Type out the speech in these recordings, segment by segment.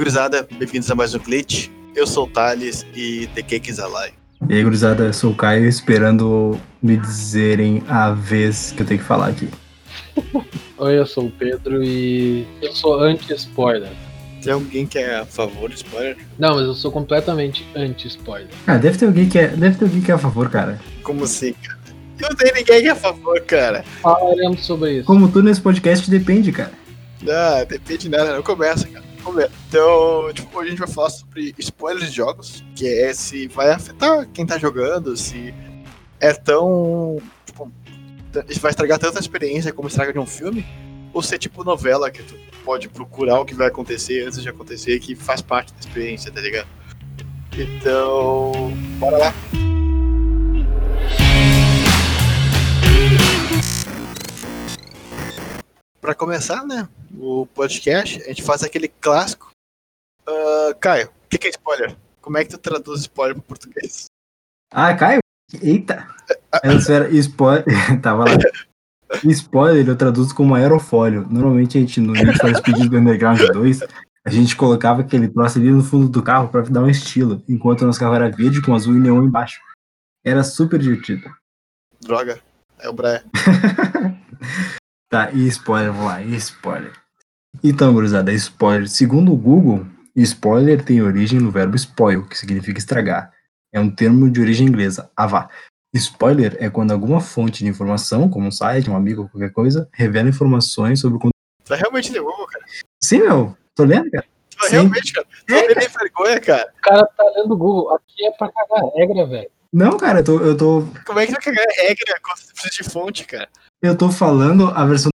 gurizada, bem-vindos a mais um Glitch. Eu sou o Thales e The Cake is Alive. E aí, gurizada, eu sou o Caio, esperando me dizerem a vez que eu tenho que falar aqui. Oi, eu sou o Pedro e eu sou anti-spoiler. Tem alguém que é a favor do spoiler? Não, mas eu sou completamente anti-spoiler. Ah, deve ter alguém que é, deve ter alguém que é a favor, cara. Como assim, cara? Não tem ninguém que é a favor, cara. Falaremos sobre isso. Como tu nesse podcast depende, cara. Ah, depende de nada, não começa, cara. Então, tipo, hoje a gente vai falar sobre spoilers de jogos, que é se vai afetar quem tá jogando, se é tão. Tipo, vai estragar tanta experiência como estraga de um filme, ou se é tipo novela que tu pode procurar o que vai acontecer antes de acontecer, que faz parte da experiência, tá ligado? Então, bora lá. Pra começar, né, o podcast, a gente faz aquele clássico. Ah, Caio, o que, que é spoiler? Como é que tu traduz spoiler pro português? Ah, Caio? Eita! Antes era spoiler. Tava lá. Spoiler eu traduzo como aerofólio. Normalmente a gente, no Need for Speed do Underground 2, a gente colocava aquele troço ali no fundo do carro pra dar um estilo, enquanto o nosso carro era verde com azul e neon embaixo. Era super divertido. Droga, é o Brian. Tá, e spoiler, vamos lá, e spoiler. Então, gurizada, spoiler. Segundo o Google, spoiler tem origem no verbo spoil, que significa estragar. É um termo de origem inglesa, avá. Spoiler é quando alguma fonte de informação, como um site, um amigo ou qualquer coisa, revela informações sobre o conteúdo. Tu realmente levou, cara. Sim, meu, tô lendo, cara. Sim. realmente, cara. Tu É, tem vergonha, cara. O cara tá lendo o Google. Aqui é pra cagar regra, velho. Não, cara, eu tô, eu tô, Como é que tu cagar regra quando tu precisa de fonte, cara? eu tô falando a versão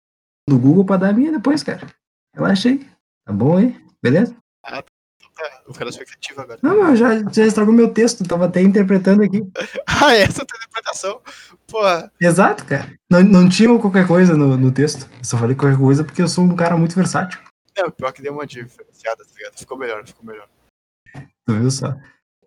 do Google pra dar a minha depois, cara. Relaxa aí. Tá bom aí? Beleza? Ah, vou ficar na expectativa agora. Não, meu, já, já estragou meu texto, tava até interpretando aqui. Ah, essa é a tua interpretação. Porra, Exato, cara. Não, não tinha qualquer coisa no, no texto. Eu só falei qualquer coisa porque eu sou um cara muito versátil. não, pior que deu uma diferenciada, tá ligado? Ficou melhor, ficou melhor. Tu viu só?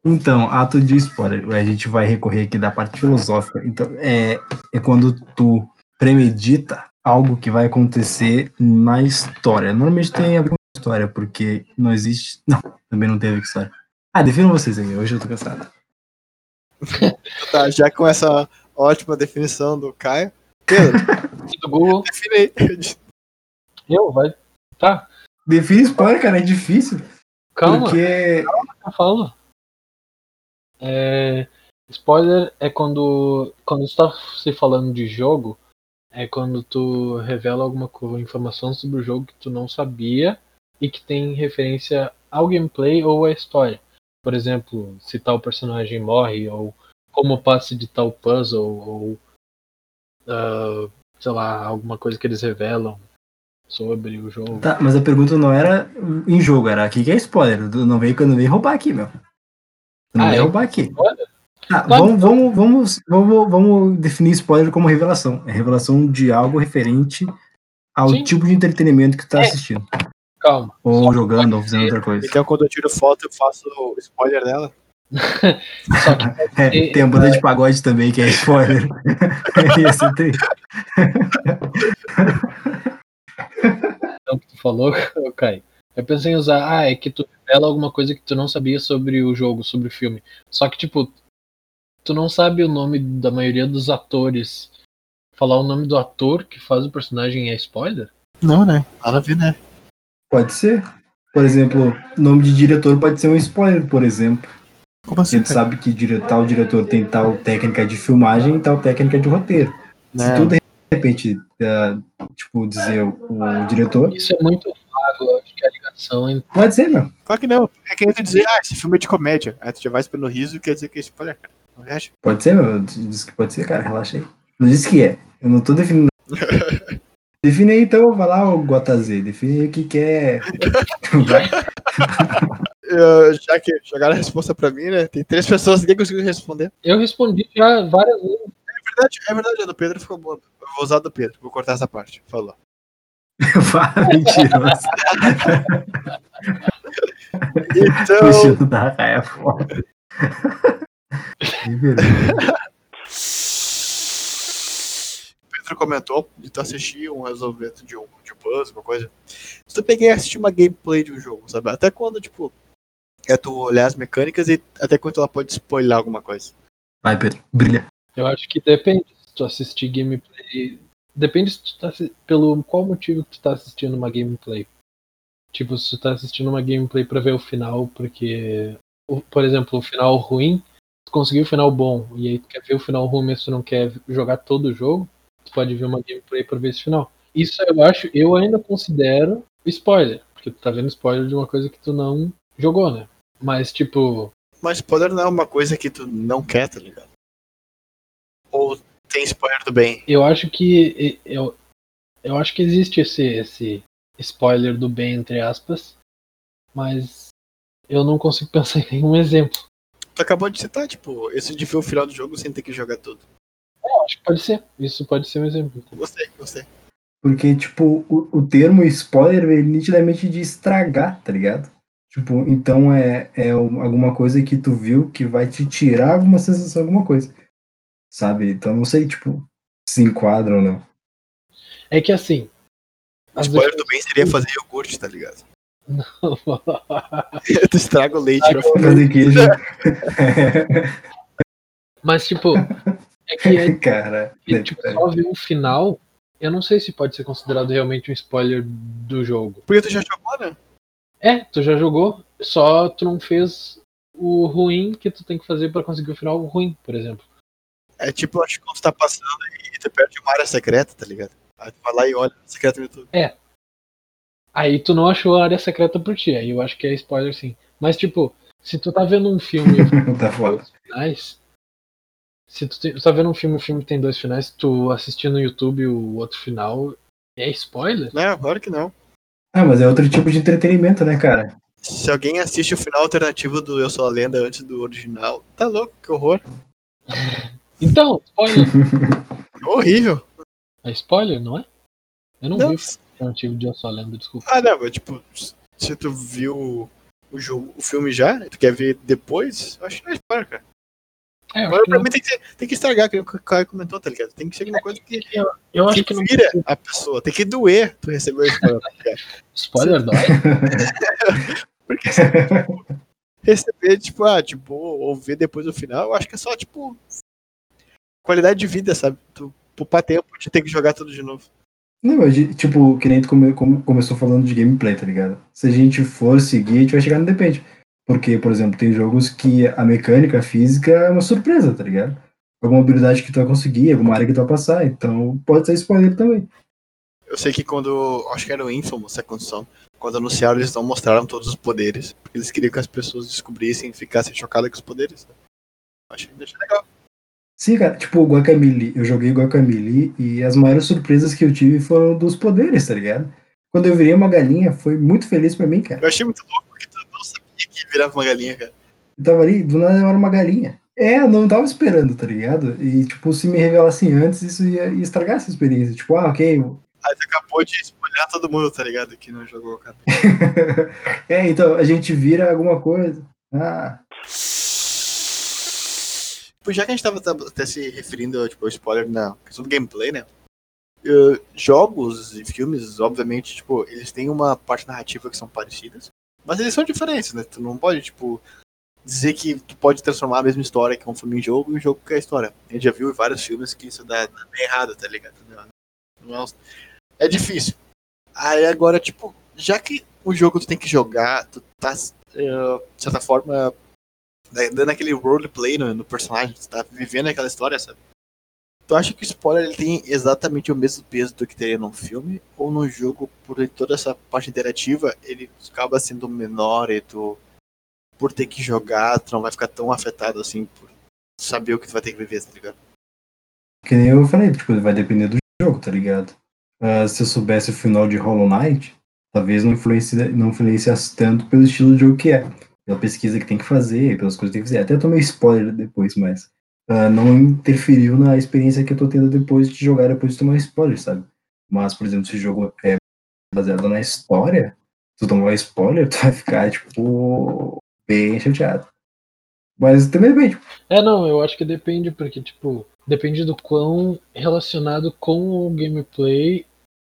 Então, ato de spoiler. A gente vai recorrer aqui da parte filosófica. Então, é, é quando tu premedita algo que vai acontecer na história. Normalmente tem a ver com história, porque não existe. Não, também não tem a ver com história. Ah, definam vocês aí. Hoje eu tô cansado. Tá, já com essa ótima definição do Caio. Pedro, do Google. define aí. Eu, vai. Tá, Define spoiler, cara, é difícil. calma. Porque. Eu falo. É, spoiler é quando. Quando tu tá se falando de jogo, é quando tu revela alguma informação sobre o jogo que tu não sabia e que tem referência ao gameplay ou à história. Por exemplo, se tal personagem morre, ou como passa de tal puzzle, ou ah, sei lá, alguma coisa que eles revelam sobre o jogo. Tá, mas a pergunta não era em jogo, era aqui que é spoiler. Não veio, não veio roubar aqui, meu. Não Ah, é? aqui. Spoiler? Tá, Claro. vamos, vamos, vamos, vamos, vamos definir spoiler como revelação. É revelação de algo referente ao Sim. tipo de entretenimento que tu tá É. assistindo. Calma. Ou Só- jogando, ou fazendo outra coisa. Então quando eu tiro foto, eu faço o spoiler dela. Que É, tem a banda de pagode também, que é spoiler. Esse tem. então que tu falou, Caio. Eu pensei em usar, ah, é que tu revela alguma coisa que tu não sabia sobre o jogo, sobre o filme. Só que, tipo, tu não sabe o nome da maioria dos atores. Falar o nome do ator que faz o personagem é spoiler? Não, né? Nada a ver, né? Pode ser. Por exemplo, nome de diretor pode ser um spoiler, por exemplo. Como A assim? gente sabe que dire- tal diretor tem tal técnica de filmagem e tal técnica de roteiro. Se Né? tu de repente, eh, tipo, dizer o, o diretor, Isso é muito eu acho que a ligação entre. pode ser, meu. Claro que não. É que nem tu dizer, ah, esse filme é de comédia. Aí tu já vai esperando riso e quer dizer que é spoiler, cara. Não reage. Pode ser, meu. Diz que pode ser, cara. Relaxa aí. Não disse que é. Eu não tô definindo. Define aí então, vai lá, o Gotazê. Define aí o que, que é. Vai. Eu- já que jogaram a resposta pra mim, né? Tem três pessoas, ninguém conseguiu responder. Eu respondi já várias vezes. É verdade, é verdade, a do Pedro ficou boa. Eu vou usar a do Pedro, vou cortar essa parte. Falou. Mentiroso. O Então, estilo da Raia é foda. Pedro comentou de tu assistir um resolvimento de um de puzzle, alguma coisa. Se tu pegar e assistir uma gameplay de um jogo, sabe? Até quando, tipo, é tu olhar as mecânicas e até quando ela pode spoiler alguma coisa. Vai, Pedro, brilha. Eu acho que depende se tu assistir gameplay. Depende se tu tá pelo qual motivo tu tá assistindo uma gameplay. Tipo, se tu tá assistindo uma gameplay pra ver o final, porque, por exemplo, o final ruim, tu conseguiu o final bom, e aí tu quer ver o final ruim, mas tu não quer jogar todo o jogo, tu pode ver uma gameplay pra ver esse final. Isso eu acho, eu ainda considero spoiler, porque tu tá vendo spoiler de uma coisa que tu não jogou, né? Mas, tipo, Mas spoiler não é uma coisa que tu não quer, tá ligado? Ou tem spoiler do bem. eu acho que eu, eu acho que existe esse esse spoiler do bem entre aspas, mas eu não consigo pensar em nenhum exemplo. Tu acabou de citar, tipo, esse de ver o final do jogo sem ter que jogar tudo. Eu acho que pode ser. Isso pode ser um exemplo. Gostei, gostei. Porque, tipo, o, o termo spoiler vem nitidamente de estragar, tá ligado? Tipo, então é, é um- alguma coisa que tu viu que vai te tirar alguma sensação, alguma coisa. Sabe? Então não sei, tipo, se enquadra ou não. É que assim. O spoiler do bem seria fazer iogurte, tá ligado? definições- tu estraga o leite pra Fazer queijo. Mas tipo, é que é Cara. que, tipo, só ver o final, eu não sei se pode ser considerado realmente um spoiler do jogo. Porque tu já jogou, né? É, tu já jogou, só tu não fez o ruim que tu tem que fazer pra conseguir o final ruim, por exemplo. É tipo, acho que quando tu tá passando e tu perde uma área secreta, tá ligado? Aí tu vai lá e olha a secreta no YouTube. Aí tu não achou a área secreta por ti, aí eu acho que é spoiler sim. Mas tipo, se tu tá vendo um filme e tá foda. dois finais, se tu, te- tu tá vendo um filme e o filme tem dois finais, tu assistir no YouTube o outro final, é spoiler? Não, claro que não. Ah, mas é outro tipo de entretenimento, né, cara? Se alguém assiste o final alternativo do Eu Sou a Lenda antes do original, tá louco, que horror. Então, spoiler. Horrível. É spoiler, não é? Eu não, Não. vi o alternativo de Eu a Lenda, desculpa. Ah, não, mas tipo, se tu viu o jogo, o filme já, e tu quer ver depois, eu acho que não é spoiler, cara. É, eu Agora acho que pra não, mim tem que, ser- tem que estragar, que o Caio comentou, tá ligado? Tem que ser alguma coisa que, eu acho que que não vira a pessoa, tem que doer tu receber o spoiler. tá spoiler dói. Porque se tu receber, tipo, ah, tipo, ou ver depois do final, eu acho que é só, tipo, qualidade de vida, sabe? Tu poupar tempo de ter que jogar tudo de novo. Não, tipo, que nem tu come- come- começou falando de gameplay, tá ligado? Se a gente for seguir, a gente vai chegar no depende. Porque, por exemplo, tem jogos que a mecânica a física é uma surpresa, tá ligado? Alguma habilidade que tu vai conseguir, alguma área que tu vai passar. Então, pode ser spoiler também. Eu sei que quando, acho que era o Infamous, Second Son, quando anunciaram, eles não mostraram todos os poderes, porque eles queriam que as pessoas descobrissem e ficassem chocadas com os poderes. né? Achei, achei legal. Sim, cara, tipo, o Guacamole, eu joguei Guacamole e as maiores surpresas que eu tive foram dos poderes, tá ligado? Quando eu virei uma galinha, foi muito feliz pra mim, cara. Eu achei muito louco, porque tu não sabia que virava uma galinha, cara. Eu tava ali, do nada eu era uma galinha. É, eu não tava esperando, tá ligado? E, tipo, se me revelassem antes, isso ia, ia estragar essa experiência. Tipo, ah, ok. Aí tu acabou de espalhar todo mundo, tá ligado? Que não jogou, cara. é, então, a gente vira alguma coisa. Ah, Tipo, já que a gente tava até se referindo tipo, ao spoiler na questão do gameplay, né? eh, jogos e filmes, obviamente, tipo, eles têm uma parte narrativa que são parecidas, mas eles são diferentes, né? Tu não pode, tipo, dizer que tu pode transformar a mesma história que é um filme em jogo em um jogo que é história. A gente já viu em vários filmes que isso dá, dá bem errado, tá ligado? Não, é, é difícil. Aí agora, tipo, já que o jogo tu tem que jogar, tu tá, eh, de certa forma, dando aquele roleplay no, no personagem, tu tá vivendo aquela história, sabe? Tu acha que o spoiler ele tem exatamente o mesmo peso do que teria num filme? Ou no jogo, por toda essa parte interativa, ele acaba sendo menor e tu, por ter que jogar, tu não vai ficar tão afetado assim por saber o que tu vai ter que viver, tá ligado? que nem eu falei, tipo, vai depender do jogo, tá ligado? Ah, se eu soubesse o final de Hollow Knight, talvez não, não influenciasse tanto pelo estilo de jogo que é. Pela pesquisa que tem que fazer, pelas coisas que tem que fazer. Até tomei spoiler depois, mas ah, não interferiu na experiência que eu tô tendo depois de jogar, depois de tomar spoiler, sabe? Mas, por exemplo, se o jogo é baseado na história, tu tomar spoiler, tu vai ficar, tipo, bem chateado. Mas também depende. É, não, eu acho que depende, porque, tipo, depende do quão relacionado com o gameplay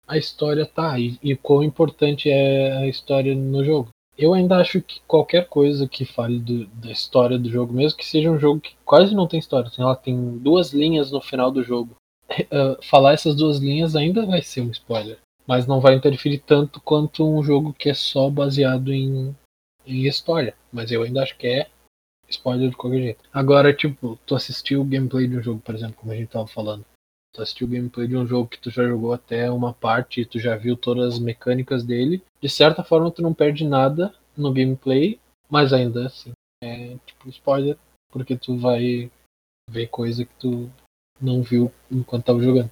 a história tá e, e quão importante é a história no jogo. Eu ainda acho que qualquer coisa que fale do, da história do jogo, mesmo que seja um jogo que quase não tem história, assim, ela tem duas linhas no final do jogo, uh, falar essas duas linhas ainda vai ser um spoiler. Mas não vai interferir tanto quanto um jogo que é só baseado em, em história. Mas eu ainda acho que é spoiler de qualquer jeito. Agora, tipo, tu assistiu o gameplay de um jogo, por exemplo, como a gente tava falando. Tu assistiu o gameplay de um jogo que tu já jogou até uma parte e tu já viu todas as mecânicas dele. De certa forma, tu não perde nada no gameplay, mas ainda assim, é tipo spoiler, porque tu vai ver coisa que tu não viu enquanto tava jogando.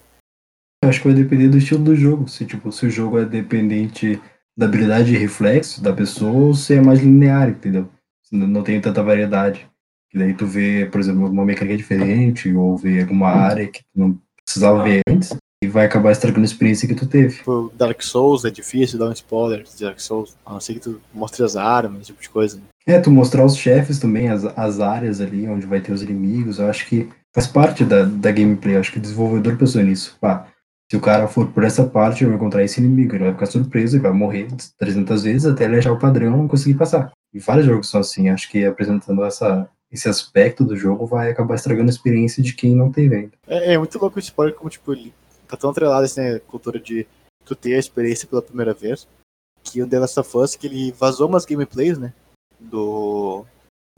Eu acho que vai depender do estilo do jogo. Se, tipo, se o jogo é dependente da habilidade de reflexo da pessoa ou se é mais linear, entendeu? Não tem tanta variedade. E daí tu vê, por exemplo, uma mecânica diferente ou vê alguma área que tu não precisava ver antes e vai acabar estragando a experiência que tu teve. Tipo, Dark Souls é difícil dar um spoiler de Dark Souls, a não ser que tu mostre as armas, esse tipo de coisa. Né? É, tu mostrar os chefes também, as, as áreas ali onde vai ter os inimigos, eu acho que faz parte da, da gameplay, eu acho que o desenvolvedor pensou nisso. Pá, se o cara for por essa parte, ele vai encontrar esse inimigo, ele vai ficar surpreso e vai morrer 300 vezes até ele achar o padrão e conseguir passar. E vários jogos são assim, acho que apresentando essa, esse aspecto do jogo vai acabar estragando a experiência de quem não tem vendo. É, é muito louco o spoiler, como tipo, ele tá tão atrelado assim, né, cultura de tu ter a experiência pela primeira vez, que o The Last of Us, que ele vazou umas gameplays, né, do,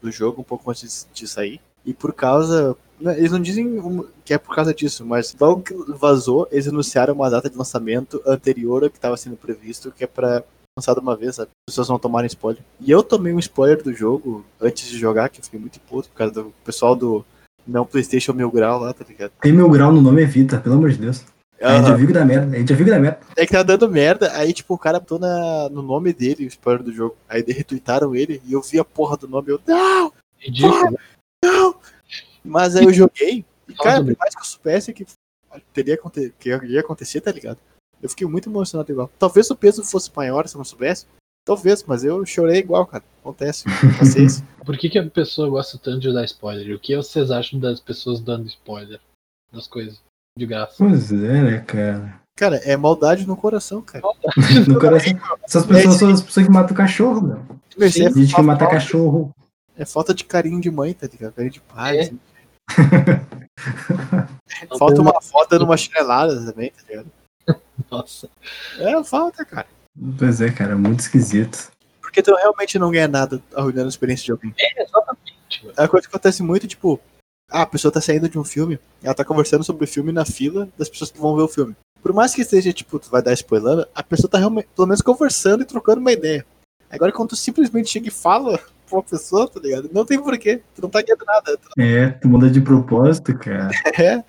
do jogo um pouco antes de sair, e por causa, né, eles não dizem que é por causa disso, mas logo que vazou, eles anunciaram uma data de lançamento anterior ao que estava sendo previsto, que é para lançado uma vez, sabe? As pessoas não tomarem spoiler. E eu tomei um spoiler do jogo antes de jogar, que eu fiquei muito puto por causa do pessoal do não PlayStation Mil Grau lá, tá ligado? Tem Mil Grau no nome Evita, pelo amor de Deus. Uhum. A gente já viu que dá merda, a gente já viu que dá merda. É que tá dando merda, aí tipo, o cara botou na, no nome dele o spoiler do jogo. Aí retweetaram ele e eu vi a porra do nome, eu, não! Ridículo. Não! Mas aí eu joguei, e cara, por mais que eu soubesse que teria que ia acontecer, tá ligado? Eu fiquei muito emocionado igual. Talvez o peso fosse maior se eu não soubesse. Talvez, mas eu chorei igual, cara. Acontece. Paciência. Por que, que a pessoa gosta tanto de dar spoiler? O que vocês acham das pessoas dando spoiler das coisas? De graça. Pois é, né, cara? Cara, é maldade no coração, cara. no coração. Essas pessoas são as pessoas que matam cachorro, meu. Sim, é gente que mata cachorro. É falta de carinho de mãe, tá ligado? Carinho de pai. É. Assim. falta uma foto numa chinelada também, tá ligado? Nossa. É, falta, cara. Pois é, cara, muito esquisito. Porque tu realmente não ganha nada arruinando a experiência de alguém. É, exatamente. É a coisa que acontece muito, tipo, ah, a pessoa tá saindo de um filme, ela tá conversando sobre o filme na fila das pessoas que vão ver o filme. Por mais que esteja, tipo, tu vai dar spoiler, a pessoa tá realmente, pelo menos conversando e trocando uma ideia. Agora, quando tu simplesmente chega e fala pra uma pessoa, tá ligado? Não tem porquê. Tu não tá ganhando nada. É, tu muda de propósito, cara. é.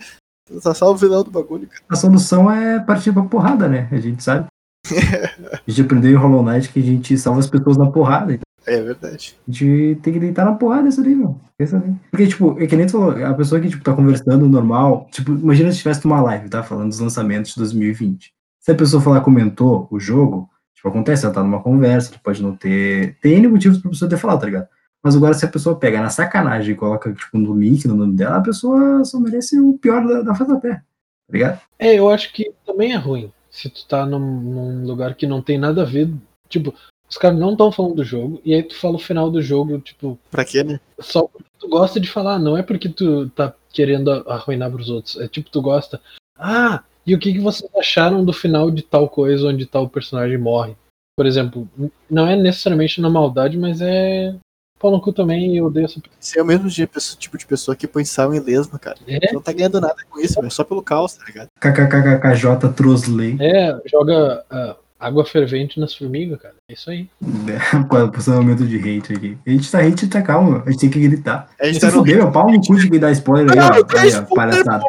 Tá só o vilão do bagulho, cara. A solução é partir pra porrada, né? A gente sabe. a gente aprendeu em Hollow Knight que a gente salva as pessoas na porrada. É verdade. A gente tem que deitar na porrada isso ali, meu. Pensa ali. Porque, tipo, é que nem tu falou, a pessoa que, tipo, tá conversando normal, tipo, imagina se tivesse uma live, tá? Falando dos lançamentos de 2020. Se a pessoa falar, comentou o jogo, tipo, acontece, ela tá numa conversa, pode não ter. Tem N motivos pra pessoa ter falado, tá ligado? Mas agora, se a pessoa pega na sacanagem e coloca, tipo, no link, no nome dela, a pessoa só merece o pior da, da face da terra. Tá ligado? É, eu acho que também é ruim. Se tu tá num, num lugar que não tem nada a ver. Tipo, os caras não estão falando do jogo, e aí tu fala o final do jogo, tipo. Pra quê, né? Só porque tu gosta de falar, não é porque tu tá querendo arruinar pros outros. É tipo, tu gosta. Ah, e o que, que vocês acharam do final de tal coisa onde tal personagem morre? Por exemplo, não é necessariamente na maldade, mas é Pau no cu também, eu odeio essa pessoa. Você é o mesmo tipo de pessoa que põe sal em lesma, cara. É? Não tá ganhando nada com isso, é só pelo caos, tá ligado? KKKKJ Trosley. É, joga uh, água fervente nas formigas, cara. É isso aí. É, posicionamento de hate aqui. A gente tá hate, tá calmo, a gente tem que gritar. A gente tá fuder, meu pau no cu de me dar spoiler aí, ó. Aí, ó, palhaçada.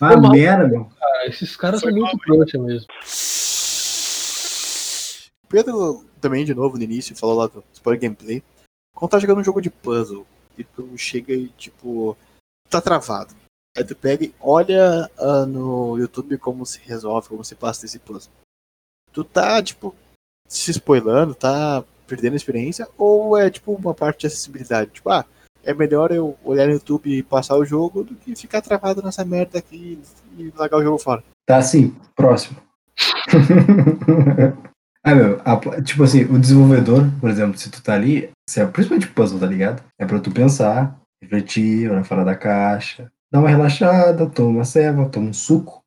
Ah, merda, meu. Cara, esses caras são muito trouxa mesmo. Pedro também, de novo, no início, falou lá do spoiler gameplay. Quando tá jogando um jogo de puzzle e tu chega e, tipo, tá travado. Aí tu pega e olha uh, no YouTube como se resolve, como se passa desse puzzle. Tu tá, tipo, se spoilando, tá perdendo a experiência, ou é, tipo, uma parte de acessibilidade? Tipo, ah, é melhor eu olhar no YouTube e passar o jogo do que ficar travado nessa merda aqui e largar o jogo fora. Tá assim, próximo. ah, meu, a- tipo assim, o desenvolvedor, por exemplo, se tu tá ali, se é, principalmente puzzle, tá ligado? É pra tu pensar, refletir, olhar fora da caixa, dar uma relaxada, toma uma ceva, toma um suco,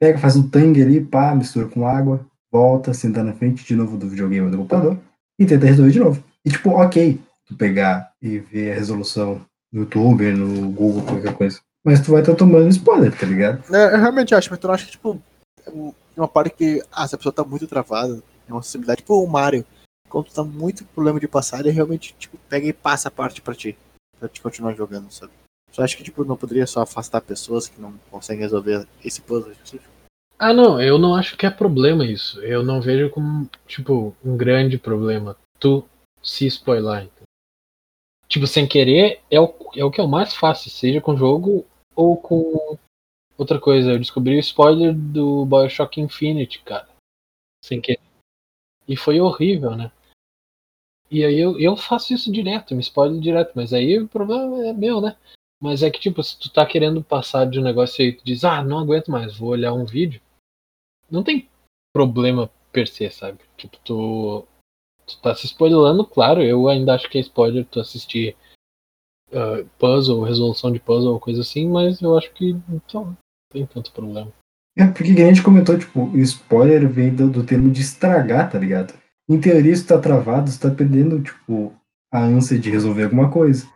pega, faz um tangue ali, pá, mistura com água, volta, senta na frente de novo do videogame ou do computador e tenta resolver de novo. E tipo, ok, tu pegar e ver a resolução no YouTube, no Google, qualquer coisa. Mas tu vai estar tomando spoiler, tá ligado? É, eu realmente acho, mas tu não acha que, tipo, é um- uma parte que, ah, se a pessoa tá muito travada, é uma acessibilidade, tipo o Mario, quando tu tá muito problema de passar, ele realmente, tipo, pega e passa a parte pra ti, pra te continuar jogando, sabe? Só acho que, tipo, não poderia só afastar pessoas que não conseguem resolver esse puzzle específico. Ah, não, eu não acho que é problema isso. Eu não vejo como, tipo, um grande problema. Tu se spoiler. entendeu? Tipo, sem querer, é o, é o que é o mais fácil, seja com jogo ou com outra coisa. Eu descobri o spoiler do Bioshock Infinite, cara. Sem querer. E foi horrível, né? E aí eu, eu faço isso direto, me spoiler direto, mas aí o problema é meu, né? Mas é que, tipo, se tu tá querendo passar de um negócio aí, tu diz, ah, não aguento mais, vou olhar um vídeo. Não tem problema per se, sabe? Tipo, tu, tu tá se spoilando, claro, eu ainda acho que é spoiler tu assistir ah, puzzle, resolução de puzzle coisa assim, mas eu acho que então, não tem tanto problema. É, porque que a gente comentou, tipo, spoiler vem do, do termo de estragar, tá ligado? Em teoria, tu tá travado, você tá perdendo, tipo, a ânsia de resolver alguma coisa.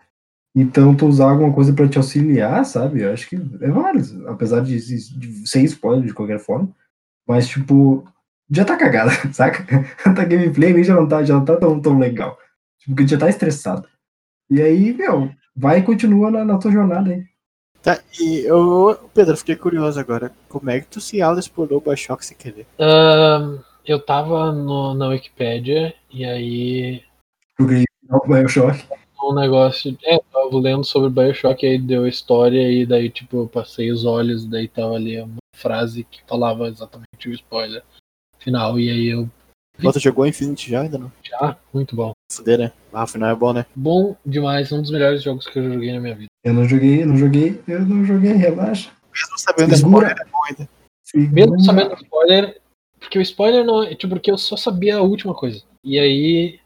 Então, tu usar alguma coisa pra te auxiliar, sabe? Eu acho que é válido, apesar de, de ser spoiler de qualquer forma. Mas, tipo, já tá cagada, saca? A gameplay já não tá, já não tá tão, tão legal. Tipo, que já tá estressado. E aí, meu, vai e continua na, na tua jornada aí. Tá, e eu, Pedro, fiquei curioso agora, como é que tu se auto-explorou o Bioshock sem querer? Eu tava no, na Wikipédia e aí Joguei o Bioshock. um negócio. É, eu tava lendo sobre Bioshock, aí deu a história, e daí, tipo, eu passei os olhos, daí tava ali uma frase que falava exatamente o spoiler final, e aí eu Tu jogou Infinity já ainda não? já, muito bom. Fuder, né? Ah, afinal é bom, né? Bom demais, um dos melhores jogos que eu joguei na minha vida. Eu não joguei, não joguei, eu não joguei, relaxa. Mesmo sabendo Segura. spoiler, é bom ainda. Mesmo sabendo o spoiler, porque o spoiler não é. Tipo, porque eu só sabia a última coisa. E aí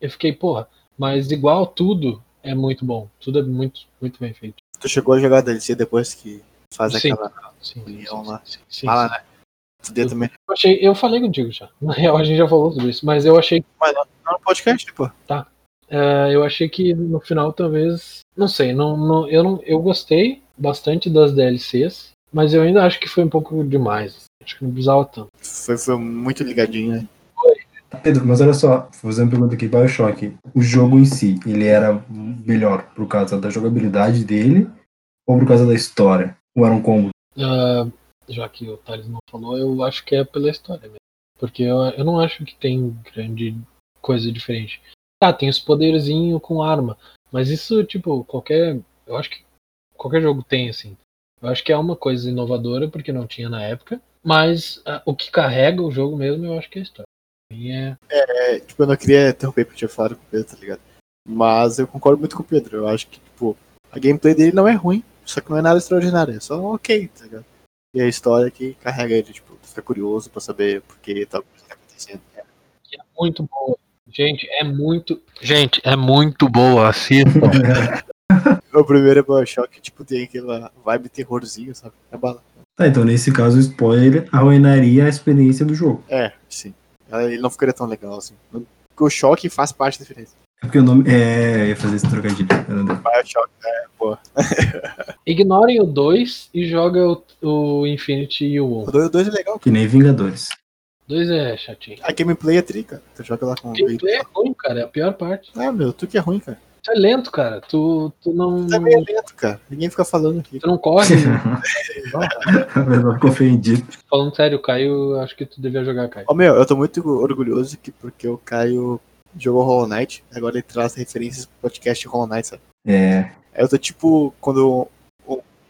eu fiquei, porra, mas igual tudo é muito bom. Tudo é muito, muito bem feito. Tu chegou a jogar DLC depois que faz Sim. aquela Sim, sim, lá. sim, sim, fala, sim. Fuder também. Eu, achei, eu falei contigo já. Na real, a gente já falou sobre isso, mas eu achei Mas não, não no podcast, pô. É, eu achei que no final talvez. Não sei, não, não, eu, não, eu gostei bastante das DLCs, mas eu ainda acho que foi um pouco demais. Acho que não precisava tanto. Foi, foi muito ligadinho, né? Pedro, mas olha só, vou fazer uma pergunta aqui, Bioshock. O jogo em si, ele era melhor por causa da jogabilidade dele ou por causa da história? Ou era um combo? Ah, já que o Thales não falou, eu acho que é pela história mesmo. Porque eu, eu não acho que tem grande coisa diferente. Tá, tem os poderzinhos com arma, mas isso, tipo, qualquer. Eu acho que qualquer jogo tem, assim. Eu acho que é uma coisa inovadora, porque não tinha na época, mas ah, o que carrega o jogo mesmo, eu acho que é a história. É, É, tipo, eu não queria interromper porque eu tinha falado com o Pedro, tá ligado? Mas eu concordo muito com o Pedro. Eu acho que, tipo, a gameplay dele não é ruim, só que não é nada extraordinário, é só ok, tá ligado? E a história que carrega ele, tipo, fica curioso pra saber por que tal coisa tá acontecendo. É. muito boa. Gente, é muito. Gente, é muito boa. Assistam. O primeiro é Bioshock, tipo, tem aquela vibe terrorzinho, sabe? É bala. Tá, então nesse caso o spoiler arruinaria a experiência do jogo. É, sim. Ele não ficaria tão legal assim. Porque o choque faz parte da diferença. É porque o nome. É, eu ia fazer esse trocadilho. não. Bioshock, é, pô. Ignorem o 2 e joga o, o Infinity e o 1. O 2 é legal, Que nem Vingadores. 2 é chatinho. A gameplay é tri, cara. Tu joga lá com O gameplay é ruim, cara. É a pior parte. Ah, meu, tu que é ruim, cara. Tu é lento, cara. Tu, tu não. Tu é meio lento, cara. Ninguém fica falando aqui. Tu não corre. Pessoa ficou ofendido. Falando sério, o Caio, acho que tu devia jogar, Caio. Ó, meu, eu tô muito orgulhoso que porque o Caio jogou Hollow Knight, agora ele traz referências pro podcast Hollow Knight, sabe? É. Eu tô tipo, quando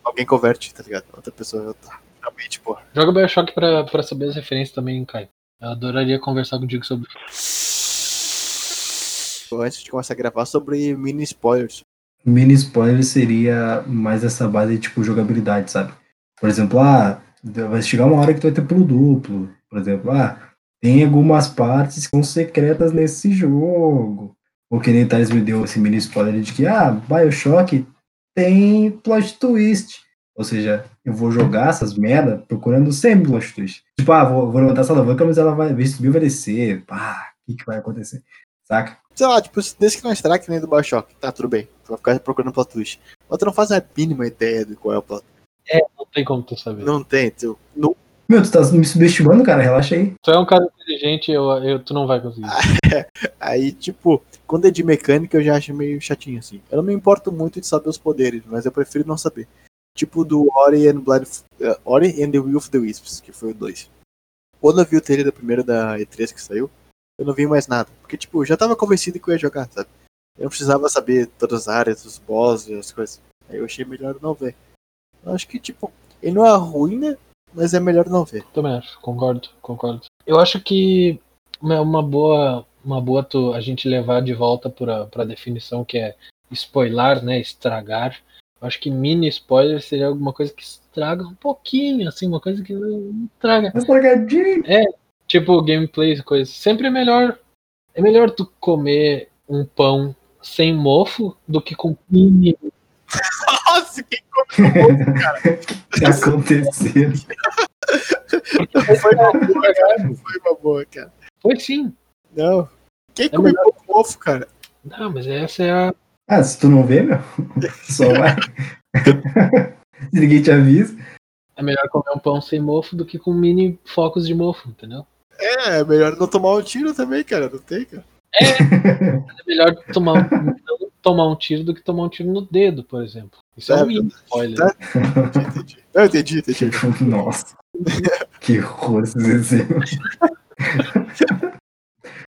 alguém converte, tá ligado? Outra pessoa, eu tá. Realmente, pô. Joga Bioshock pra, pra saber as referências também, Caio. Eu adoraria conversar contigo sobre Antes de começar a gravar sobre mini spoilers. mini spoiler seria mais essa base de tipo jogabilidade, sabe? Por exemplo, ah, vai chegar uma hora que tu vai ter pulo duplo. Por exemplo, ah, tem algumas partes que são secretas nesse jogo. Ou que nem o Thales me deu esse mini spoiler de que, ah, Bioshock tem plot twist. Ou seja, eu vou jogar essas merda procurando sempre plot twist. Tipo, ah, vou, vou levantar essa alavanca, mas ela vai, ver se subir vai descer. Pá, o que, que vai acontecer? Saca? Sei lá, tipo, desde que não estrague que nem do Bioshock, tá tudo bem. Tu vai ficar procurando plot twist. Mas tu não faz a mínima ideia de qual é o plot É, não tem como tu saber. Não tem, tu, não, Meu, tu tá me subestimando, cara, relaxa aí. Tu é um cara inteligente, eu, eu, tu não vai conseguir. Aí, tipo, quando é de mecânica eu já acho meio chatinho, assim. Eu não me importo muito de saber os poderes, mas eu prefiro não saber. Tipo do Ori and, Blood, uh, Ori and the Will of the Wisps, que foi o 2. Quando eu vi o trailer da primeira da E3 que saiu, eu não vi mais nada. Porque, tipo, eu já tava convencido que eu ia jogar, sabe? Eu não precisava saber todas as áreas, os boss e as coisas. Aí eu achei melhor não ver. Eu acho que, tipo, ele não é ruim, né? Mas é melhor não ver. Também acho, concordo, concordo. Eu acho que é uma boa, uma boa tu, a gente levar de volta para a definição que é spoiler, né? Estragar. Eu acho que mini spoiler seria alguma coisa que estraga um pouquinho, assim, uma coisa que não estraga. Estragadinho. Tipo gameplay, coisa. Sempre é melhor. É melhor tu comer um pão sem mofo do que com mini. Nossa, quem comeu O que tá acontecendo? foi uma boa, cara. Não foi uma boa, cara. Foi sim. Não. Quem É comeu pouco mofo, cara? Não, mas essa é a. Ah, se tu não vê, meu, só vai. se ninguém te avisa. É melhor comer um pão sem mofo do que com mini focos de mofo, entendeu? É, é melhor não tomar um tiro também, cara. Não tem, cara. É melhor tomar um, tomar um tiro do que tomar um tiro no dedo, por exemplo. Isso é, É um mini spoiler. Tá. Entendi, entendi. Entendi, entendi. Nossa. Que horror esses exemplos.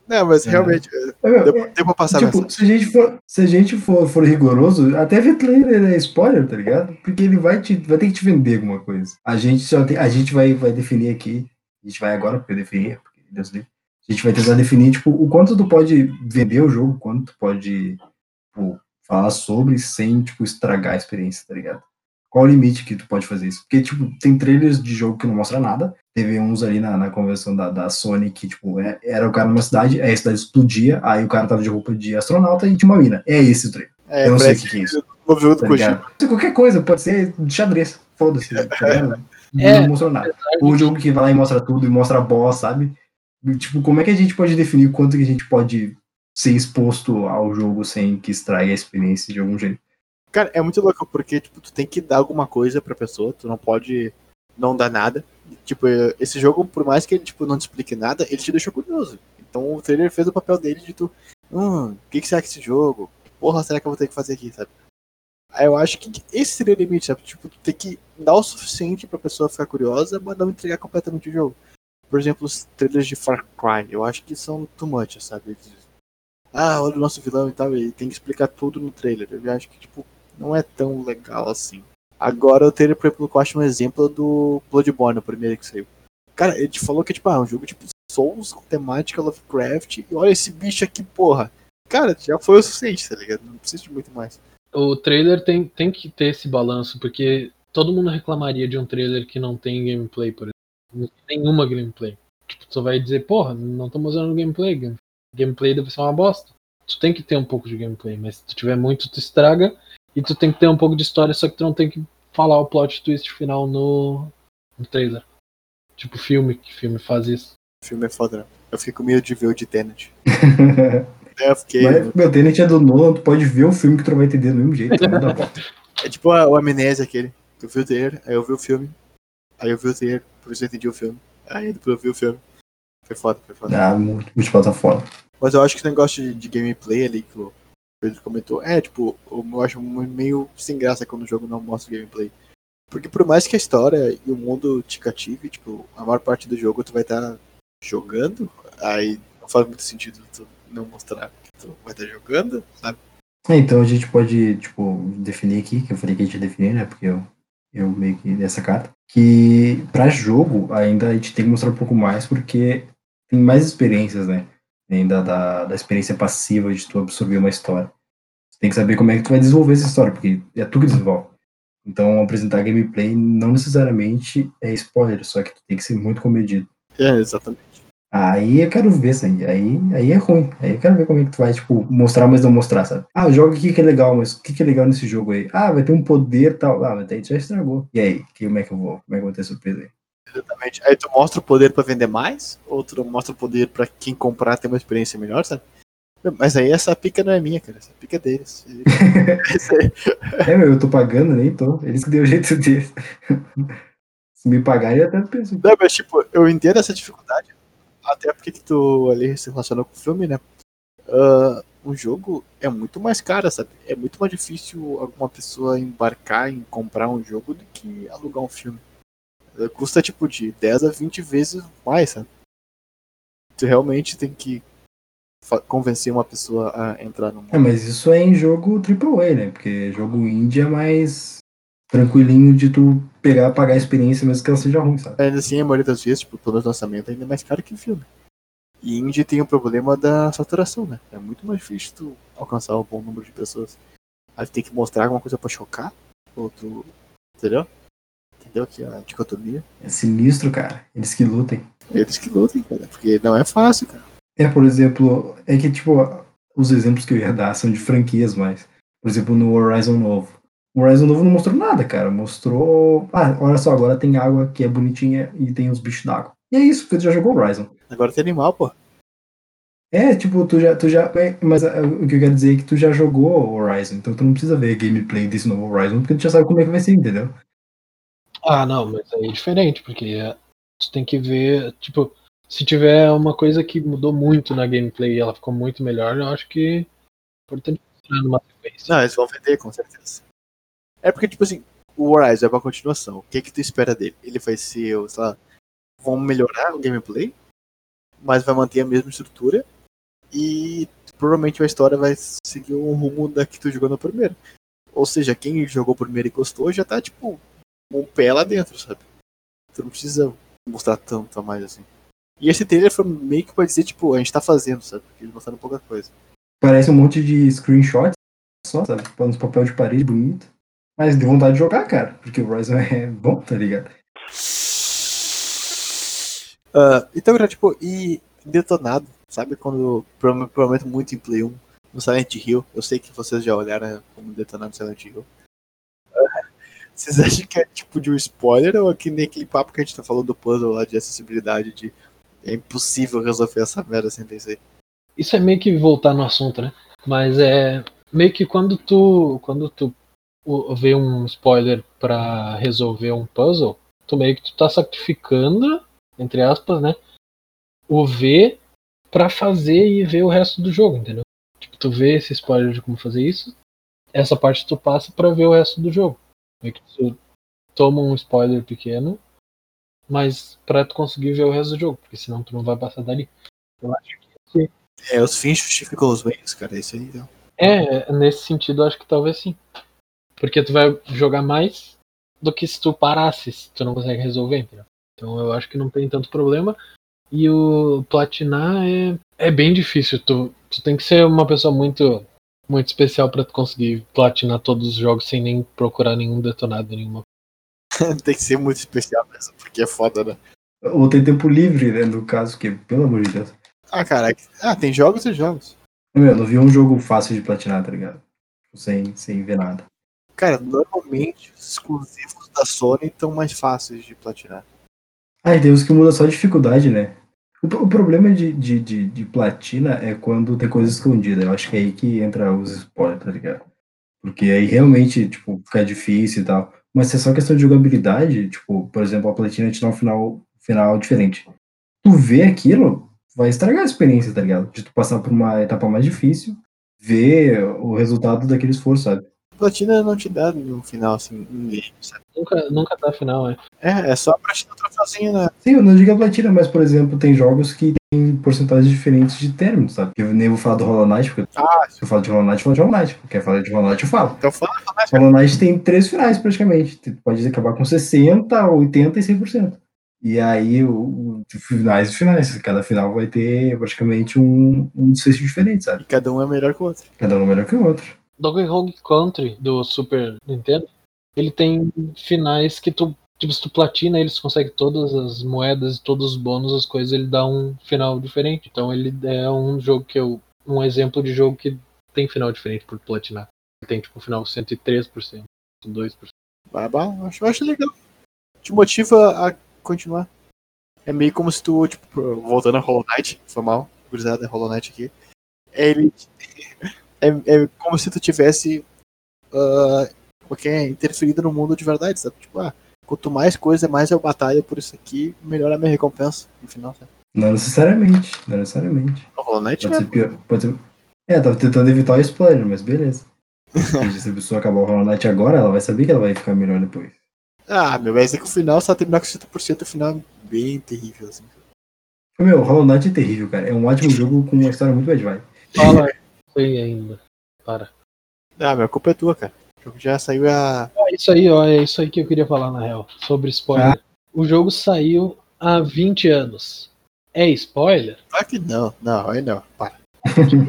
Não, mas É. realmente, Meu, deu, deu pra passar Tipo, nessa. se a gente for, se a gente for, for rigoroso, até ver trailer é spoiler, tá ligado? Porque ele vai, te, vai ter que te vender alguma coisa. A gente só tem, a gente vai, vai definir aqui, a gente vai agora, porque eu defini, porque Deus livre. A gente vai tentar definir, tipo, o quanto tu pode vender o jogo, quanto tu pode, tipo, falar sobre sem, tipo, estragar a experiência, tá ligado? Qual o limite que tu pode fazer isso? Porque, tipo, tem trailers de jogo que não mostra nada. Teve uns ali na, na convenção da, da Sony que, tipo, é- era o cara numa cidade, aí a cidade explodia, aí o cara tava de roupa de astronauta e tinha uma mina. É esse o trailer. É, eu não sei o que, que é isso. o jogo do Tá ser Qualquer coisa, pode ser xadrez. Foda-se. Tá ligado? É. Não mostrou nada. O jogo que vai lá e mostra tudo e mostra a boss, sabe? Tipo, como é que a gente pode definir quanto que a gente pode ser exposto ao jogo sem que estrague a experiência de algum jeito? Cara, é muito louco, porque, tipo, tu tem que dar alguma coisa pra pessoa, tu não pode não dar nada. Tipo, esse jogo, por mais que ele, tipo, não te explique nada, ele te deixou curioso. Então o trailer fez o papel dele de tu, hum, o que, que será que esse jogo? Porra será que eu vou ter que fazer aqui, sabe? Aí eu acho que esse seria o limite, sabe? Tipo, tu tem que dar o suficiente pra pessoa ficar curiosa, mas não entregar completamente o jogo. Por exemplo, os trailers de Far Cry, eu acho que são too much, sabe? Eles- Ah, olha o nosso vilão e tal, e tem que explicar tudo no trailer. Eu acho que, tipo, não é tão legal assim. Agora o trailer, por exemplo, eu acho um exemplo do Bloodborne, o primeiro que saiu. Cara, ele te falou que tipo, ah, é um jogo tipo Souls com temática Lovecraft e olha esse bicho aqui, porra. Cara, já foi o suficiente, tá ligado? Não precisa de muito mais. O trailer tem, tem que ter esse balanço, porque todo mundo reclamaria de um trailer que não tem gameplay, por exemplo. Nenhuma gameplay. Tipo, tu vai dizer, porra, não estamos usando gameplay. Game- Gameplay deve ser uma bosta. Tu tem que ter um pouco de gameplay, mas se tu tiver muito, tu estraga. E tu tem que ter um pouco de história, só que tu não tem que falar o plot twist final no, no trailer. Tipo filme, que filme faz isso. O filme é foda, né? Eu fiquei com medo de ver o de Tenet. É, eu fiquei. Mas, meu, Tenet é do Nolan, tu pode ver o filme que tu não vai entender do mesmo jeito. não dá pra- É tipo a- o Amnésia aquele. Eu vi o trailer, aí eu vi o filme. Aí eu vi o trailer, por isso eu entendi o filme. Aí depois eu vi o filme. Foi foda, foi foda. Ah, muito- multiplataforma. Mas eu acho que esse negócio de, de gameplay ali que o Pedro comentou, é, tipo, eu acho meio sem graça quando o jogo não mostra gameplay. Porque por mais que a história e o mundo te cative, tipo, a maior parte do jogo tu vai estar jogando, aí não faz muito sentido tu não mostrar que tu vai estar jogando, sabe? É, então a gente pode, tipo, definir aqui, que eu falei que a gente ia definir, né? Porque eu, eu meio que nessa carta, que pra jogo ainda a gente tem que mostrar um pouco mais, porque tem mais experiências, né? Ainda da, da experiência passiva de tu absorver uma história. tem que saber como é que tu vai desenvolver essa história, porque é tu que desenvolve. Então, apresentar gameplay não necessariamente é spoiler, só que tu tem que ser muito comedido. É, exatamente. Aí eu quero ver isso aí. aí. É ruim. Aí eu quero ver como é que tu vai, tipo, mostrar, mas não mostrar, sabe? Ah, joga aqui que é legal, mas o que, que é legal nesse jogo aí? Ah, vai ter um poder tal. Ah, mas daí tu já estragou. E aí, que, como é que eu vou? Como é que eu vou ter surpresa aí? Exatamente. Aí tu mostra o poder pra vender mais, ou tu mostra o poder pra quem comprar ter uma experiência melhor, sabe? Mas aí essa pica não é minha, cara. Essa pica é deles. É, meu, eu tô pagando, nem tô. Eles que deu o jeito deles. Se me pagarem, eu até penso. Não, mas tipo, eu entendo essa dificuldade. Até porque que tu ali se relacionou com o filme, né? Ah, o jogo é muito mais caro, sabe? É muito mais difícil alguma pessoa embarcar em comprar um jogo do que alugar um filme. Ah, Custa tipo de 10 a 20 vezes mais, sabe? Tu realmente tem que convencer uma pessoa a entrar no É, mundo. mas isso é em jogo AAA, né? Porque jogo indie é mais tranquilinho de tu pegar, pagar a experiência, mesmo que ela seja ruim, sabe? Ainda assim, a maioria das vezes, tipo, pelo lançamento, ainda é mais caro que o filme. E indie tem o problema da saturação, né? É muito mais difícil tu alcançar um bom número de pessoas. Aí tu tem que mostrar alguma coisa pra chocar, ou tu... Entendeu? Entendeu que a dicotomia? É sinistro, cara. Eles que lutem. Eles que lutem, cara, porque não é fácil, cara. É, por exemplo, é que, tipo, os exemplos que eu ia dar são de franquias, mas, por exemplo, no Horizon Novo. O Horizon Novo não mostrou nada, cara. Mostrou. Ah, olha só, agora tem água que é bonitinha e tem os bichos d'água. E é isso, porque tu já jogou Horizon. Agora tem animal, pô. É, tipo, tu já. Tu já é, mas ah, o que eu quero dizer é que tu já jogou Horizon, então tu não precisa ver gameplay desse novo Horizon, porque tu já sabe como é que vai ser, entendeu? Ah, não, mas aí é diferente, porque é, tu tem que ver, tipo, se tiver uma coisa que mudou muito na gameplay e ela ficou muito melhor, eu acho que é importante mostrar numa sequência. Não, eles vão vender, com certeza. É porque, tipo assim, o Horizon é uma continuação. O que que tu espera dele? Ele vai ser, sei lá, vão melhorar o gameplay, mas vai manter a mesma estrutura e provavelmente a história vai seguir o rumo da que tu jogou no primeiro. Ou seja, quem jogou primeiro e gostou já tá, tipo, o pé lá dentro, sabe? Tu não precisa mostrar tanto a mais assim. E esse trailer foi meio que pra dizer, tipo, a gente tá fazendo, sabe? Porque eles mostraram pouca coisa. Parece um monte de screenshots só, sabe? Uns papel de parede bonito. Mas deu vontade de jogar, cara, porque o Horizon é bom, tá ligado? Ah, então, era tipo, e detonado, sabe? Quando prome- prometo muito em Play 1 no Silent Hill. Eu sei que vocês já olharam como detonado no Silent Hill. Vocês acham que é tipo de um spoiler ou é que nem aquele papo que a gente tá falando do puzzle lá de acessibilidade de é impossível resolver essa merda sem PC? Isso é meio que voltar no assunto, né? Mas é meio que quando tu quando tu vê um spoiler pra resolver um puzzle, tu meio que tu tá sacrificando, entre aspas, né? O V pra fazer e ver o resto do jogo, entendeu? Tipo, tu vê esse spoiler de como fazer isso, essa parte tu passa pra ver o resto do jogo. Meio que tu toma um spoiler pequeno, mas pra tu conseguir ver o resto do jogo, porque senão tu não vai passar dali. Eu acho que É, os fins justificam os meios, cara. É isso aí. Então. É, nesse sentido, eu acho que talvez sim. Porque tu vai jogar mais do que se tu parasse, se tu não consegue resolver, entendeu? Então eu acho que não tem tanto problema. E o platinar é, é bem difícil. Tu, tu tem que ser uma pessoa muito muito especial pra tu conseguir platinar todos os jogos sem nem procurar nenhum detonado, nenhuma. Tem que ser muito especial mesmo, porque é foda, né? Ou tem tempo livre, né, no caso, que, pelo amor de Deus. Ah, cara, ah, tem jogos e jogos. Meu, eu não vi um jogo fácil de platinar, tá ligado? Sem, sem ver nada. Cara, normalmente os exclusivos da Sony estão mais fáceis de platinar. Ah, e tem os que muda só a dificuldade, né? O, o problema de, de, de, de platina é quando tem coisa escondida. Eu acho que é aí que entra os spoilers, tá ligado? Porque aí realmente, tipo, fica difícil e tal. Mas se é só questão de jogabilidade, tipo, por exemplo, a platina te dá um final, final diferente. Tu vê aquilo, vai estragar a experiência, tá ligado? De tu passar por uma etapa mais difícil, ver o resultado daquele esforço, sabe? Platina não te dá no final, assim, em game, sabe? Nunca, nunca tá final, é. É, é só dar outra fazinha, né? Sim, eu não digo a platina, mas, por exemplo, tem jogos que tem porcentagens diferentes de términos, sabe? Eu nem vou falar do Hollow Knight, porque Ah, se eu falo de Hollow Knight, eu falo de Hollow Knight. Quer falar de Hollow Knight, eu falo. então fala, fala, Hollow Knight tem três finais, praticamente. Tu pode acabar com 60, 80 e 100%. E aí, o, o finais e finais. Cada final vai ter praticamente um, um desfecho diferente, sabe? cada um é melhor que o outro. Cada um melhor que o outro. Donkey Kong Country do Super Nintendo, ele tem finais que tu, tipo, se tu platina, eles conseguem todas as moedas, todos os bônus, as coisas, ele dá um final diferente. Então ele é um jogo que eu, um exemplo de jogo que tem final diferente por platinar. Tem tipo um final 103%, 102%. Ah, bah, eu acho, acho legal. Te motiva a continuar. É meio como se tu, tipo, voltando a Hollow Knight, foi mal, gurizada, Hollow Knight aqui. Ele. É, é como se tu tivesse. Uh, qualquer interferido no mundo de verdade, sabe? Tipo, ah, quanto mais coisa, mais eu batalho por isso aqui, melhor a minha recompensa no final, sabe? Não necessariamente, não necessariamente. O Hollow Knight Pode é. ser pior. Pode ser... É, tava tentando evitar o spoiler, mas beleza. Se a pessoa acabar o Hollow Knight agora, ela vai saber que ela vai ficar melhor depois. Ah, meu, mas é que o final, só terminar com 100%, o final é bem terrível, assim. Meu, Hollow Knight é terrível, cara. É um ótimo jogo com uma história muito bad vibe. Fala, sei ainda. Para. Ah, meu, a culpa é tua, cara. O jogo já saiu a. É isso aí, ó, é isso aí que eu queria falar na real, sobre spoiler. O jogo saiu há 20 anos. É spoiler? Claro que não, não, aí não, para.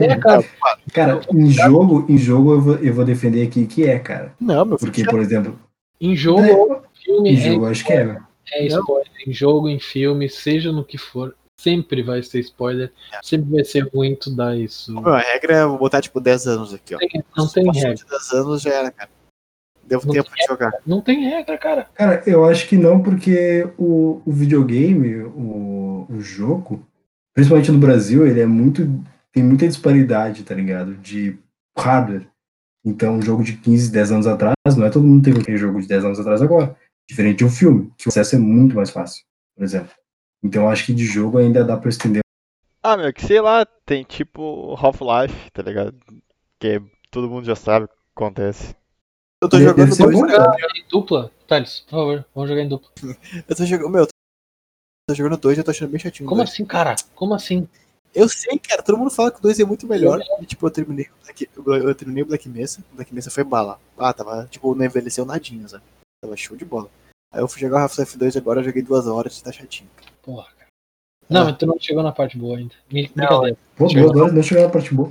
É, cara. Cara, em jogo, em jogo eu vou, eu vou defender aqui que é, cara. Não, meu Porque, por exemplo, Em jogo É, filme, em é, jogo eu acho que é. é spoiler. Em jogo, em filme, seja no que for, sempre vai ser spoiler. Sempre vai ser ruim tu dar isso. Meu, a regra é vou botar tipo 10 anos aqui, ó. Tem- não tem Passou regra. de 10 anos já era, cara. Devo Não tempo tem de jogar. Não tem regra, cara. Cara, eu acho que não, porque o, o videogame, o, o jogo, principalmente no Brasil, ele é muito. tem muita disparidade, tá ligado? De hardware. Então, um jogo de 15, 10 anos atrás, não é todo mundo tem aquele jogo de 10 anos atrás agora. Diferente de um filme, que o acesso é muito mais fácil, por exemplo. Então, eu acho que de jogo ainda dá pra estender. Ah, meu, que sei lá, tem tipo Half-Life, tá ligado? Que todo mundo já sabe o que acontece. Eu tô Deve jogando dois, bom, cara. Em dupla? Thales, por favor, vamos jogar em dupla. Eu tô jogando. Meu, eu tô jogando dois e eu tô achando bem chatinho. Como dois. assim, cara? Como assim? Eu sei, cara. Todo mundo fala que o 2 é muito melhor. E, tipo, eu terminei o Black, eu, terminei o Black Mesa. O Black Mesa foi bala. Ah, tava, tipo, não envelheceu nadinha, sabe? Tava show de bola. Aí eu fui jogar o Half-Life 2 agora, joguei duas horas e tá chatinho. cara. Porra, cara. Não, mas tu não chegou na parte boa ainda. Brin- Brincadeira. Pô, horas não chegar na parte boa.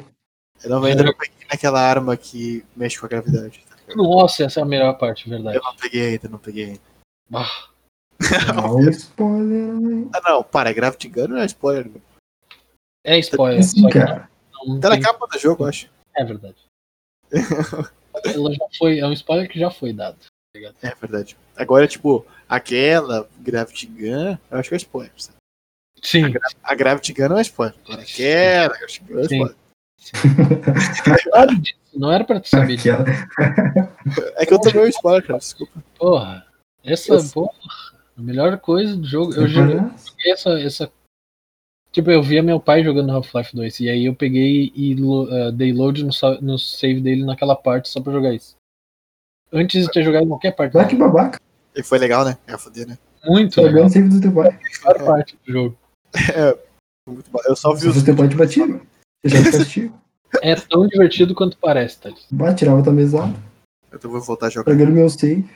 Eu não, ainda não peguei naquela arma que mexe com a gravidade. tá? Nossa, essa é a melhor parte, verdade. Eu não peguei ainda, não peguei ainda. Ah, Não, spoiler. Ah, não, para, é Gravity Gun não é spoiler. meu. é spoiler. Que cara. não- não Tá na tem- capa do jogo, eu acho. É verdade. Ela já foi, é um spoiler que já foi dado. É verdade. Agora, tipo, aquela Gravity Gun, eu acho que é spoiler. sabe? Sim. A Gravity Gun não é spoiler. Agora, aquela, eu acho que não é spoiler. Claro Não era pra tu saber disso. É que eu tomei um spoiler, cara, desculpa. Porra. Essa, Eu- porra, a melhor coisa do jogo. Eu joguei essa, essa. Tipo, eu via meu pai jogando Half-Life 2. E aí eu peguei e eh, dei load no, no save dele naquela parte só pra jogar isso. Antes de ter jogado qualquer parte. Ah, que babaca. E foi legal, né? É foder, né? Muito Tá legal. jogando sempre do teu pai. A melhor parte do jogo. Foi muito bom. Eu só vi os fosse teu pai te batia, mano. Você já castigo. É tão divertido quanto parece, Thales. Bah, tirava tua mesada. Eu vou voltar a jogar. Pegando meu save.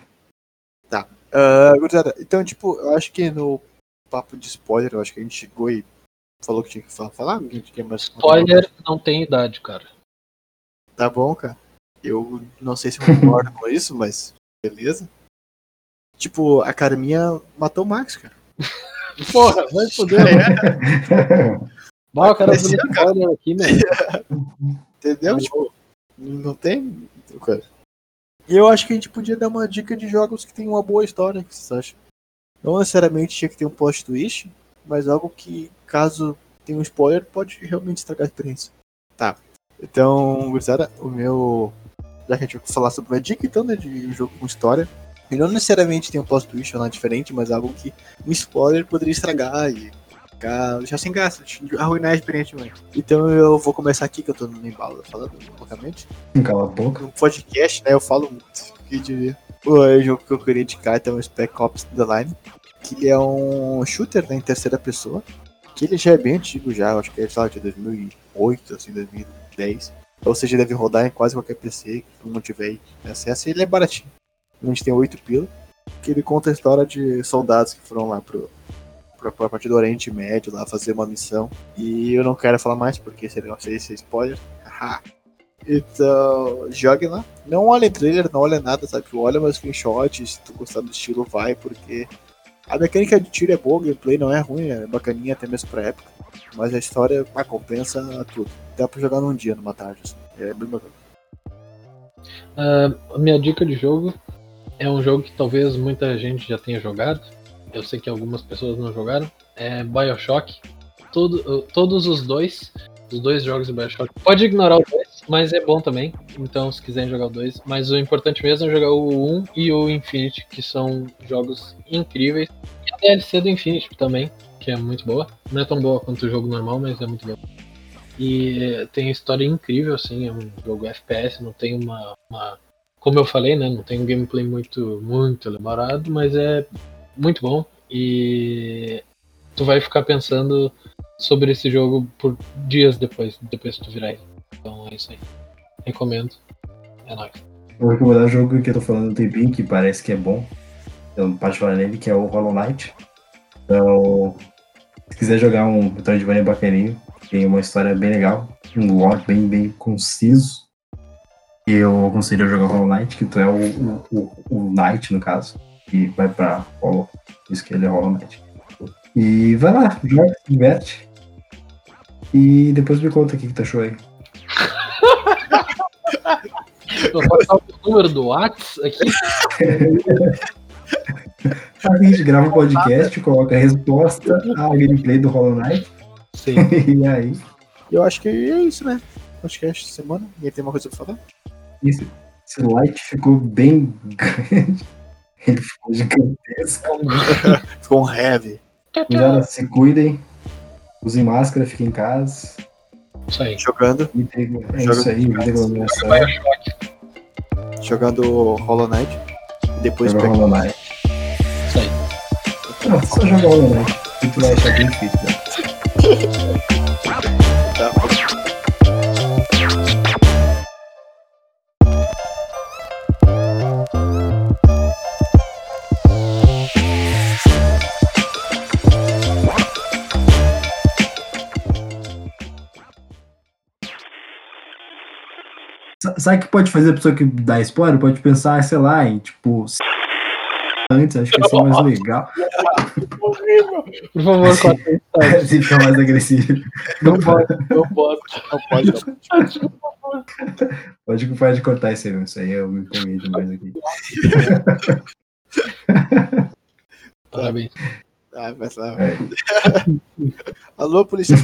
Ah, gurizada, então, tipo, eu acho que no papo de spoiler, eu acho que a gente chegou e falou que tinha que falar. falar a gente quer mais Spoiler não tem idade, cara. Tá bom, cara. Eu não sei se eu concordo com isso, mas beleza. Tipo, a Carminha matou o Max, cara. Porra, vai foder. Bah, o cara dando spoiler aqui, meu. Entendeu? Tipo, não tem. Cara. E eu acho que a gente podia dar uma dica de jogos que tem uma boa história, o que vocês acham? Não necessariamente tinha que ter um plot twist, mas algo que, caso tenha um spoiler, pode realmente estragar a experiência. Tá. Então, gurizada, o meu. Já que a gente vai falar sobre uma dica, então, né, de um jogo com história. E não necessariamente tem um plot twist ou nada diferente, mas algo que um spoiler poderia estragar e ficar já sem graça, arruinar a experiência demais. Então eu vou começar aqui, que eu tô no embalo falando loucamente. Cala a boca. No podcast, né, eu falo muito. Que de... O jogo que eu queria indicar então, é o Spec Ops The Line, que é um shooter né, em terceira pessoa, que ele já é bem antigo já, acho que é lá, de 2008, assim, 2010. Ou seja, deve rodar em quase qualquer PC que todo mundo tiver acesso, e ele é baratinho. A gente tem 8 pila, que ele conta a história de soldados que foram lá pro, pra, pra parte do Oriente Médio lá fazer uma missão. E eu não quero falar mais porque seria não sei se é spoiler. Haha. Então, jogue lá. Não olhem trailer, não olhem nada, sabe? Olha meus screenshots, se tu gostar do estilo, vai, porque a mecânica de tiro é boa, o gameplay não é ruim, é bacaninha até mesmo pra época. Mas a história compensa tudo. Dá pra jogar num dia, numa tarde, assim. É bem bacana. Ah, a minha dica de jogo é um jogo que talvez muita gente já tenha jogado. Eu sei que algumas pessoas não jogaram. É Bioshock. Todo, todos os dois. Os dois jogos de Bioshock. Pode ignorar o dois, mas é bom também. Então, se quiserem jogar o dois. Mas o importante mesmo é jogar o 1 e o Infinity, que são jogos incríveis. E a DLC do Infinity também, que é muito boa. Não é tão boa quanto o jogo normal, mas é muito boa. E tem história incrível, assim, é um jogo FPS, não tem uma, uma- Como eu falei, né? Não tem um gameplay muito, muito elaborado, mas é muito bom. E tu vai ficar pensando sobre esse jogo por dias depois, depois que tu virar ele. Então é isso aí. Recomendo. É nóis. Vou recomendar um jogo que eu tô falando um tempinho, que parece que é bom. Eu não posso falar nele, que é o Hollow Knight. Então, se quiser jogar um Metroidvania bacaninho, tem uma história bem legal, um lore bem, bem conciso. Eu aconselho a jogar Hollow Knight, que tu é o, o, o, o Knight, no caso, e vai pra Hollow. Por isso que ele é Hollow Knight. E vai lá, joga, se diverte. E depois me conta o que, que tu achou aí. Vou passar o número do Whats aqui. A gente grava um podcast, coloca a resposta à gameplay do Hollow Knight. Sim. E aí, Eu acho que é isso, né? Acho que é esta semana. Ninguém tem uma coisa pra falar? esse, esse light ficou bem grande. Ele ficou gigantesco. Ficou um heavy. Galera, se cuidem. Usem máscara, fiquem em casa. Isso aí. Jogando, É Joga isso aí, aglomeração. jogando Hollow Knight. E depois Joga pega. Hollow Knight. Isso aí. Não, só joga Hollow Knight. Que tu vai achar bem difícil. Né? Sa- Sabe o que pode fazer a pessoa que dá spoiler? Pode pensar, sei lá, em tipo. Antes, acho que ia ser mais legal. Por favor, corta isso. tá? Se ficar mais agressivo. Não bota, não bota. Não pode, não. Pode, pode cortar isso aí, isso aí eu me empolguei demais aqui. Parabéns. Ah, vai lá. É. Alô, polícia.